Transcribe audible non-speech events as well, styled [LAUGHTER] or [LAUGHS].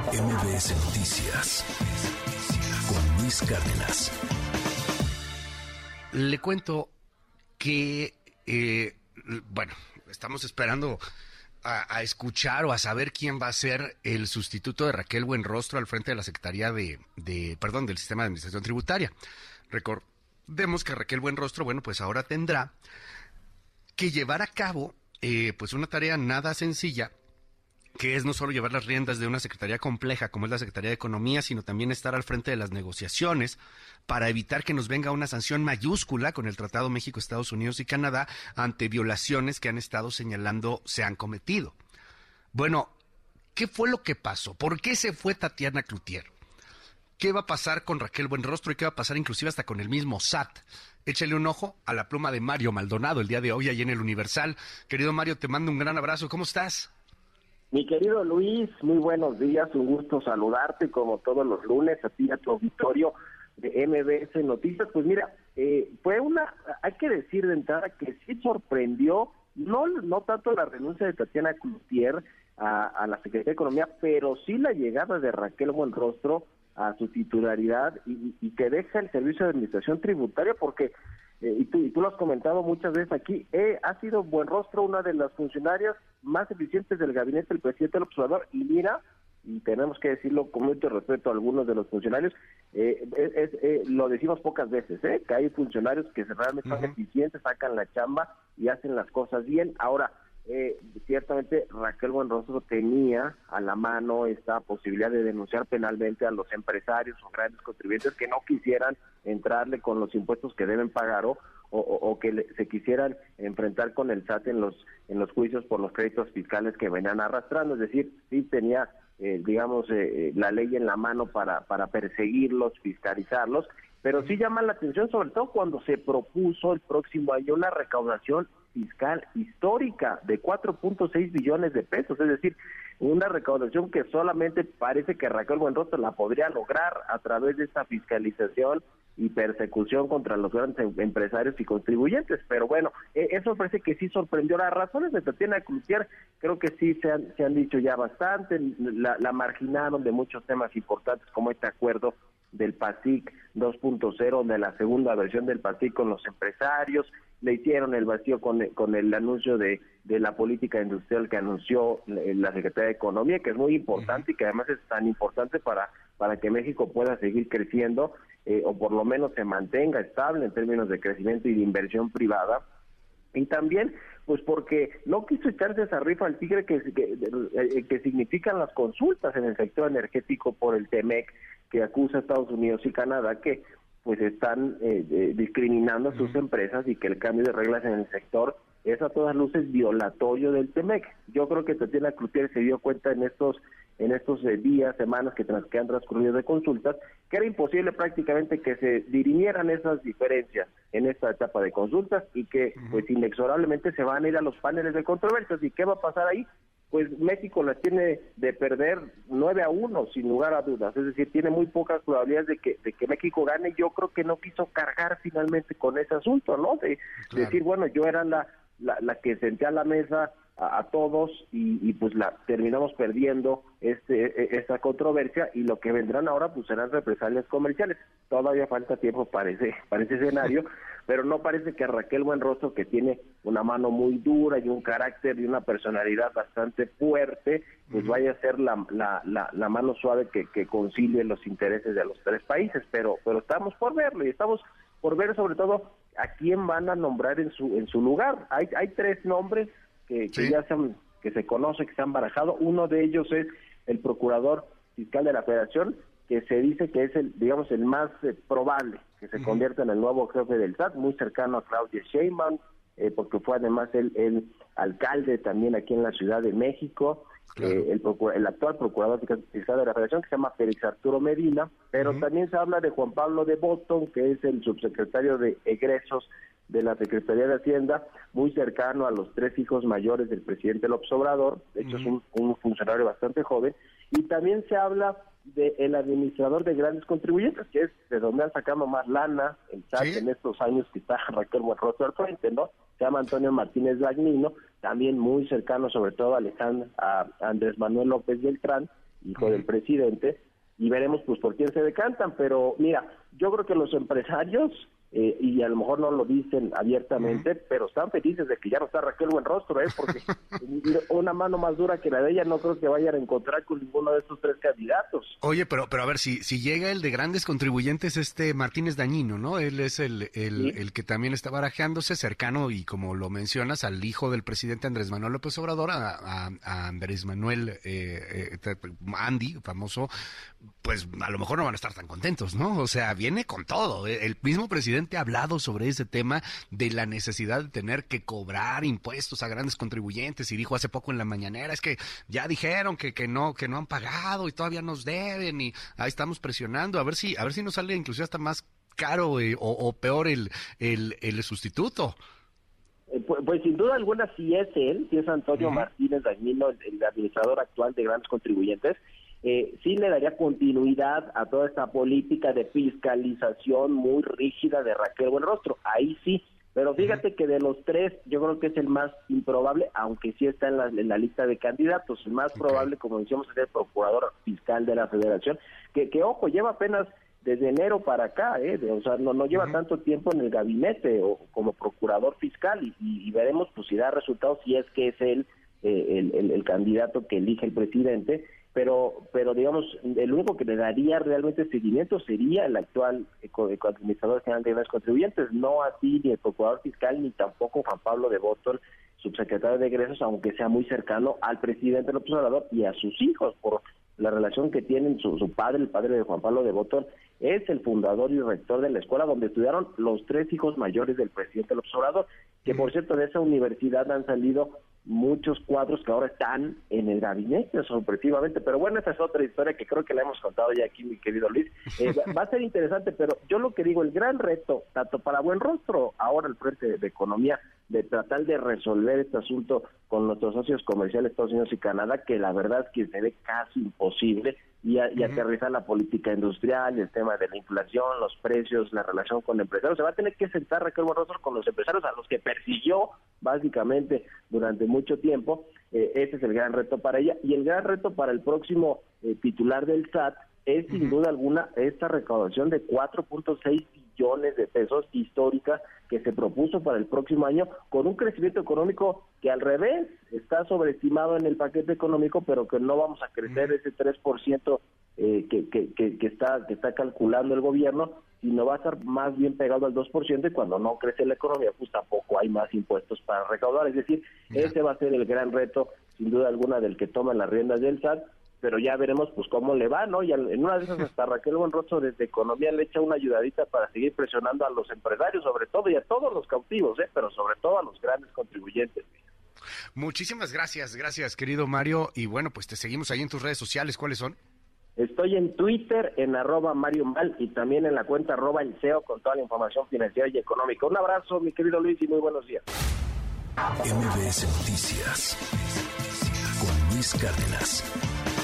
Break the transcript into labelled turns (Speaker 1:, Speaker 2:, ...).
Speaker 1: MBS Noticias con Luis Cárdenas.
Speaker 2: Le cuento que, eh, bueno, estamos esperando a, escuchar o a saber quién va a ser el sustituto de Raquel Buenrostro al frente de la Secretaría de, perdón, del Sistema de Administración Tributaria. Recordemos que Raquel Buenrostro, bueno, pues ahora tendrá que llevar a cabo eh, pues una tarea nada sencilla que es no solo llevar las riendas de una secretaría compleja como es la Secretaría de Economía, sino también estar al frente de las negociaciones para evitar que nos venga una sanción mayúscula con el Tratado México, Estados Unidos y Canadá ante violaciones que han estado señalando se han cometido. Bueno, ¿qué fue lo que pasó? ¿Por qué se fue Tatiana Cloutier? ¿Qué va a pasar con Raquel Buenrostro y qué va a pasar inclusive hasta con el mismo SAT? Échale un ojo a la pluma de Mario Maldonado el día de hoy ahí en el Universal. Querido Mario, te mando un gran abrazo. ¿Cómo estás?
Speaker 3: Mi querido Luis, muy buenos días. Un gusto saludarte como todos los lunes a ti a tu auditorio de MBS Noticias. Pues mira, eh, fue una, hay que decir de entrada que sí sorprendió, no, no tanto la renuncia de Tatiana Cloutier a, la Secretaría de Economía, pero sí la llegada de Raquel Buenrostro a su titularidad y, que deja el servicio de administración tributaria porque eh, y, tú, y tú lo has comentado muchas veces aquí, eh, ha sido buen rostro una de las funcionarias más eficientes del gabinete del presidente del observador y mira, y tenemos que decirlo con mucho respeto a algunos de los funcionarios, eh, es, lo decimos pocas veces, que hay funcionarios que realmente son eficientes, sacan la chamba y hacen las cosas bien. Ahora, eh, ciertamente Raquel Buenrostro tenía a la mano esta posibilidad de denunciar penalmente a los empresarios o grandes contribuyentes que no quisieran entrarle con los impuestos que deben pagar o, o, que se quisieran enfrentar con el SAT en los en los juicios por los créditos fiscales que venían arrastrando, es decir, sí tenía eh, digamos eh, eh, la ley en la mano para para perseguirlos, fiscalizarlos, pero sí llama la atención sobre todo cuando se propuso el próximo año una recaudación fiscal histórica de 4.6 billones de pesos, es decir, una recaudación que solamente parece que Raquel Buenrostro la podría lograr a través de esta fiscalización y persecución contra los grandes em-, empresarios y contribuyentes. Pero bueno, e-, eso parece que sí sorprendió. Las razones de Tatiana Cloutier creo que sí se han, se han dicho ya bastante, la, la marginaron de muchos temas importantes como este acuerdo del PASIC 2.0, de la segunda versión del PASIC con los empresarios, le hicieron el vacío con, con el anuncio de, de la política industrial que anunció la Secretaría de Economía, que es muy importante y que además es tan importante para, para que México pueda seguir creciendo eh, o por lo menos se mantenga estable en términos de crecimiento y de inversión privada. Y también, pues porque no quiso echarse esa rifa al tigre que, que, eh, que significan las consultas en el sector energético por el TEMEC, que acusa a Estados Unidos y Canadá que pues están eh, discriminando a sus empresas y que el cambio de reglas en el sector es a todas luces violatorio del TEMEC. Yo creo que Tatiana Cloutier se dio cuenta en estos en estos eh, días, semanas que, que han transcurrido de consultas, que era imposible prácticamente que se dirimieran esas diferencias en esta etapa de consultas y que pues inexorablemente se van a ir a los paneles de controversias. ¿Y qué va a pasar ahí? pues México la tiene de perder 9 a 1 sin lugar a dudas, es decir, tiene muy pocas probabilidades de que, de que México gane, yo creo que no quiso cargar finalmente con ese asunto, ¿no? De decir, bueno, yo era la, la, la que senté a la mesa a, todos y, pues la terminamos perdiendo este e, esta controversia y lo que vendrán ahora pues serán represalias comerciales. Todavía falta tiempo para ese, para ese escenario, [LAUGHS] pero no parece que Raquel Buenrostro, que tiene una mano muy dura y un carácter y una personalidad bastante fuerte, pues vaya a ser la, la, la, mano suave que, que concilie los intereses de los tres países, pero, pero estamos por verlo y estamos por ver sobre todo a quién van a nombrar en su en su lugar. Hay, hay tres nombres que, ya se que se conoce, que se han barajado. Uno de ellos es el procurador fiscal de la Federación, que se dice que es el, digamos, el más eh, probable que se convierta en el nuevo jefe del SAT, muy cercano a Claudia Sheinbaum, eh, porque fue además el, el, alcalde también aquí en la Ciudad de México, eh, el, el, actual procurador fiscal de la Federación, que se llama Félix Arturo Medina, pero también se habla de Juan Pablo de Botton, que es el subsecretario de egresos de la Secretaría de Hacienda, muy cercano a los tres hijos mayores del presidente López Obrador, de hecho es un, funcionario bastante joven, y también se habla del administrador de grandes contribuyentes, que es de donde han sacado más lana el SAT en estos años que está [LAUGHS] Raquel Buenrostro al frente, ¿no? Se llama Antonio Martínez Dagnino, también muy cercano sobre todo a, Alejandro, a Andrés Manuel López Beltrán, hijo del presidente, y veremos pues por quién se decantan. Pero mira, yo creo que los empresarios eh, y a lo mejor no lo dicen abiertamente, pero están felices de que ya no está Raquel Buenrostro, ¿eh? porque [LAUGHS] una mano más dura que la de ella no creo que vayan a encontrar con ninguno de estos tres candidatos.
Speaker 2: Oye, pero pero a ver, si, si llega el de grandes contribuyentes, este Martínez Dañino, ¿no? Él es el, el, que también está barajeándose cercano y como lo mencionas, al hijo del presidente Andrés Manuel López Obrador, a, Andrés Manuel eh, eh, Andy, famoso, pues a lo mejor no van a estar tan contentos, ¿no? O sea, viene con todo. El mismo presidente ha hablado sobre ese tema de la necesidad de tener que cobrar impuestos a grandes contribuyentes y dijo hace poco en la mañanera, es que ya dijeron que, que no, que no han pagado y todavía nos deben y ahí estamos presionando a ver si, a ver si nos sale inclusive hasta más caro eh, o, peor el, el, el sustituto.
Speaker 3: Eh, pues, pues, sin duda alguna sí es él, sí es Antonio Martínez Dañino, el, administrador actual de grandes contribuyentes, eh, sí le daría continuidad a toda esta política de fiscalización muy rígida de Raquel Buenrostro. Ahí sí, pero fíjate que de los tres, yo creo que es el más improbable, aunque sí está en la, en la lista de candidatos. El más probable, como decíamos, es el procurador fiscal de la federación, que, que ojo, lleva apenas desde enero para acá, ¿eh? o sea, no, no lleva tanto tiempo en el gabinete o como procurador fiscal y, veremos pues si da resultados si es que es él eh, el, el candidato que elige el presidente pero pero digamos el único que le daría realmente seguimiento sería el actual administrador general de los contribuyentes no así ni el procurador fiscal ni tampoco Juan Pablo de Botón subsecretario de egresos aunque sea muy cercano al presidente López Obrador y a sus hijos por la relación que tienen su, su padre el padre de Juan Pablo de Botón es el fundador y rector de la escuela donde estudiaron los tres hijos mayores del presidente López Obrador que por cierto de esa universidad han salido muchos cuadros que ahora están en el gabinete, sorpresivamente. Pero bueno, esa es otra historia que creo que la hemos contado ya aquí, mi querido Luis. Eh, va a ser interesante, pero yo lo que digo, el gran reto, tanto para Buen Rostro, ahora el Frente de Economía, de tratar de resolver este asunto con nuestros socios comerciales Estados Unidos y Canadá, que la verdad es que se ve casi imposible, y, aterrizar la política industrial, el tema de la inflación, los precios, la relación con empresarios. Se va a tener que sentar Raquel Buenrostro con los empresarios a los que persiguió básicamente durante mucho tiempo. Eh, ese es el gran reto para ella. Y el gran reto para el próximo eh, titular del SAT es sin duda alguna esta recaudación de 4.6 billones de pesos histórica que se propuso para el próximo año con un crecimiento económico que al revés está sobreestimado en el paquete económico pero que no vamos a crecer ese 3% eh, que, que, que, está que está calculando el gobierno sino va a estar más bien pegado al 2% y cuando no crece la economía pues tampoco hay más impuestos para recaudar. Es decir ese va a ser el gran reto sin duda alguna del que toma las riendas del SAT pero ya veremos pues cómo le va, ¿no? Y en una de esas [LAUGHS] hasta Raquel Buenrostro desde Economía le echa una ayudadita para seguir presionando a los empresarios, sobre todo, y a todos los cautivos, ¿eh? Pero sobre todo a los grandes contribuyentes.
Speaker 2: Muchísimas gracias, gracias querido Mario, y bueno, pues te seguimos ahí en tus redes sociales, ¿cuáles son?
Speaker 3: Estoy en Twitter, en arroba Mario Mal, y también en la cuenta arroba el CEO con toda la información financiera y económica. Un abrazo, mi querido Luis, y muy buenos días.
Speaker 1: MBS Noticias con Luis Cárdenas.